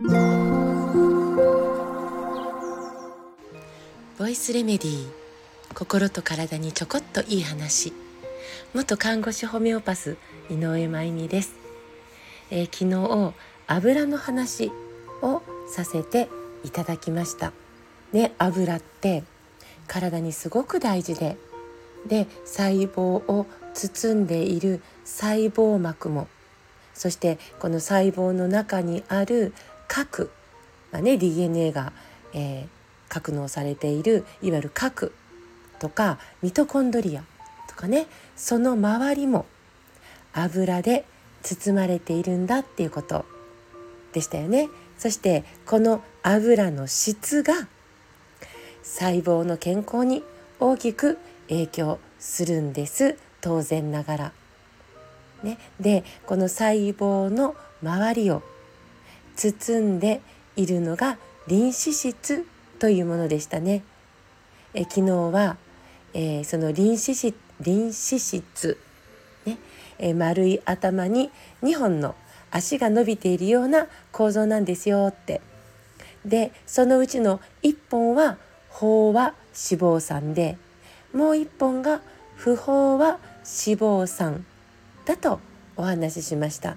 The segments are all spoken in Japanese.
ボイスレメディー心と体にちょこっといい話。元看護師ホメオパス井上真由美です、えー、昨日油の話をさせていただきました。ね油って体にすごく大事でで細胞を包んでいる細胞膜もそしてこの細胞の中にある核、まあね、DNA が、えー、格納されているいわゆる核とかミトコンドリアとかねその周りも油で包まれているんだっていうことでしたよね。そしてこの油の質が細胞の健康に大きく影響するんです当然ながら。ね、でこの細胞の周りを包んでいるのが臨死質というものでしたね。え昨日は、えー、その臨死質臨死質、ねえー、丸い頭に2本の足が伸びているような構造なんですよってでそのうちの1本は飽和脂肪酸でもう1本が不飽和脂肪酸だとお話ししました。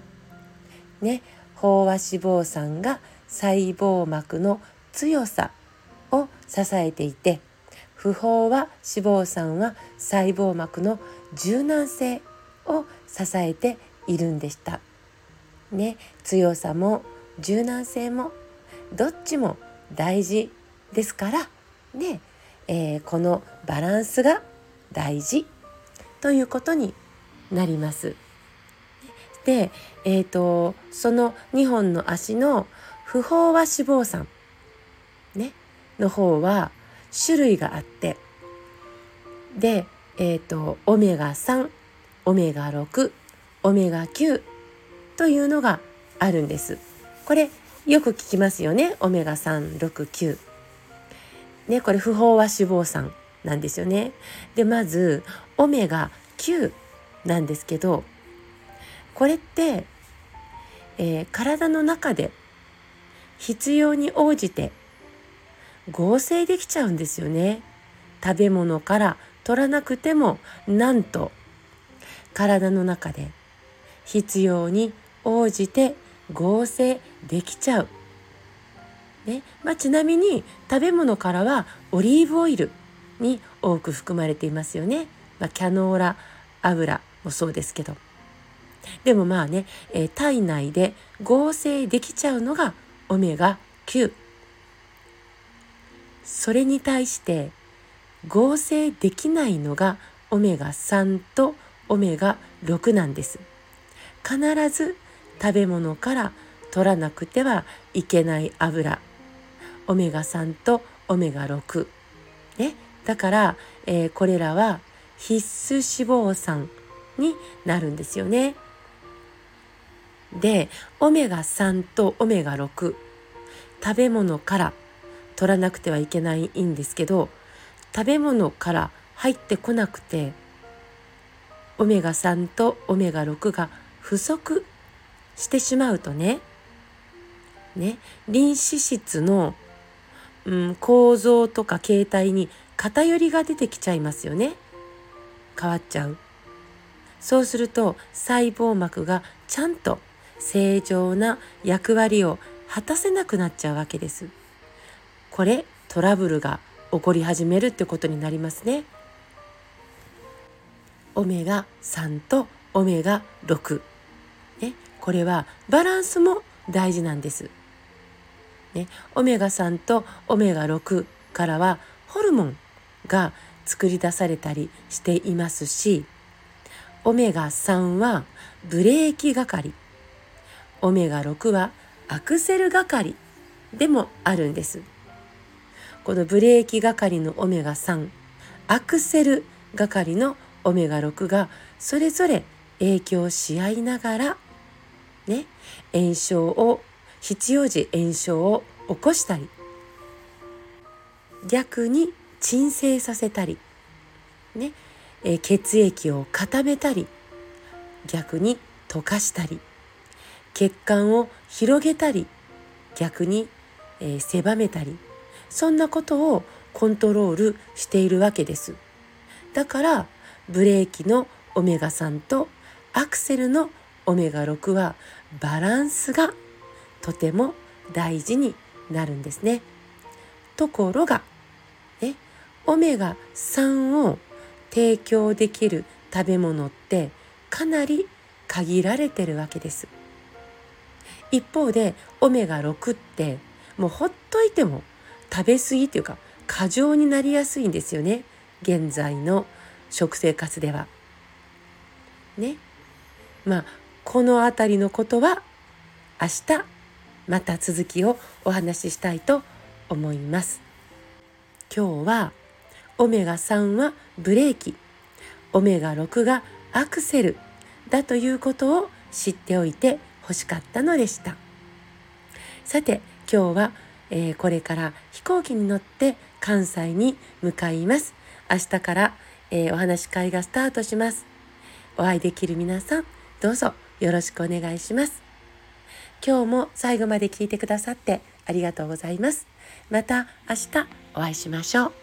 ね、飽和脂肪酸が細胞膜の強さを支えていて不飽和脂肪酸は細胞膜の柔軟性を支えているんでした。ね、強さも柔軟性もどっちも大事ですからね、えー、このバランスが大事ということになります。で、えーと、その2本の足の不飽和脂肪酸、ね、の方は種類があってで、えーとオメガ3オメガ6オメガ9というのがあるんです。これよく聞きますよね。オメガ3、6、9。ね、これ不飽和脂肪酸なんですよね。で、まず、オメガ9なんですけど、これって、えー、体の中で必要に応じて合成できちゃうんですよね。食べ物から取らなくてもなんと体の中で必要に応じて合成できちゃう。ねまあ、ちなみに食べ物からはオリーブオイルに多く含まれていますよね。まあ、キャノーラ油もそうですけど。でもまあね、えー、体内で合成できちゃうのがオメガ9。それに対して合成できないのがオメガ3とオメガ6なんです。必ず食べ物から取らなくてはいけない油オメガ3とオメガ6、ね、だから、えー、これらは必須脂肪酸になるんですよね。でオメガ3とオメガ6食べ物から取らなくてはいけないんですけど食べ物から入ってこなくてオメガ3とオメガ6が不足してしまうとねね臨脂質の、うん、構造とか形態に偏りが出てきちゃいますよね。変わっちゃう。そうすると細胞膜がちゃんと正常な役割を果たせなくなっちゃうわけです。これトラブルが起こり始めるってことになりますね。オメガ3とオメガ6ね、これはバランスも大事なんです。ね、オメガ3とオメガ6からはホルモンが作り出されたりしていますしオメガ3はブレーキ係。オメガ6はアクセル係でもあるんです。このブレーキ係のオメガ3アクセル係のオメガ6がそれぞれ影響し合いながらね、炎症を必要時炎症を起こしたり逆に鎮静させたり、ねえ血液を固めたり逆に溶かしたり血管を広げたり逆に、えー、狭めたりそんなことをコントロールしているわけです。だからブレーキのオメガ3とアクセルのオメガ6はバランスがとても大事になるんですね。ところが、ね、オメガ3を提供できる食べ物ってかなり限られてるわけです。一方でオメガ6ってもうほっといても食べ過ぎっていうか過剰になりやすいんですよね現在の食生活では。ね。まあこの辺りのことは明日また続きをお話ししたいと思います。今日はオメガ3はブレーキオメガ6がアクセルだということを知っておいてほしかったのでした。さて今日は、えー、これから飛行機に乗って関西に向かいます。明日から、えー、お話し会がスタートします。お会いできる皆さんどうぞよろしくお願いします。今日も最後まで聞いてくださってありがとうございます。また明日お会いしましょう。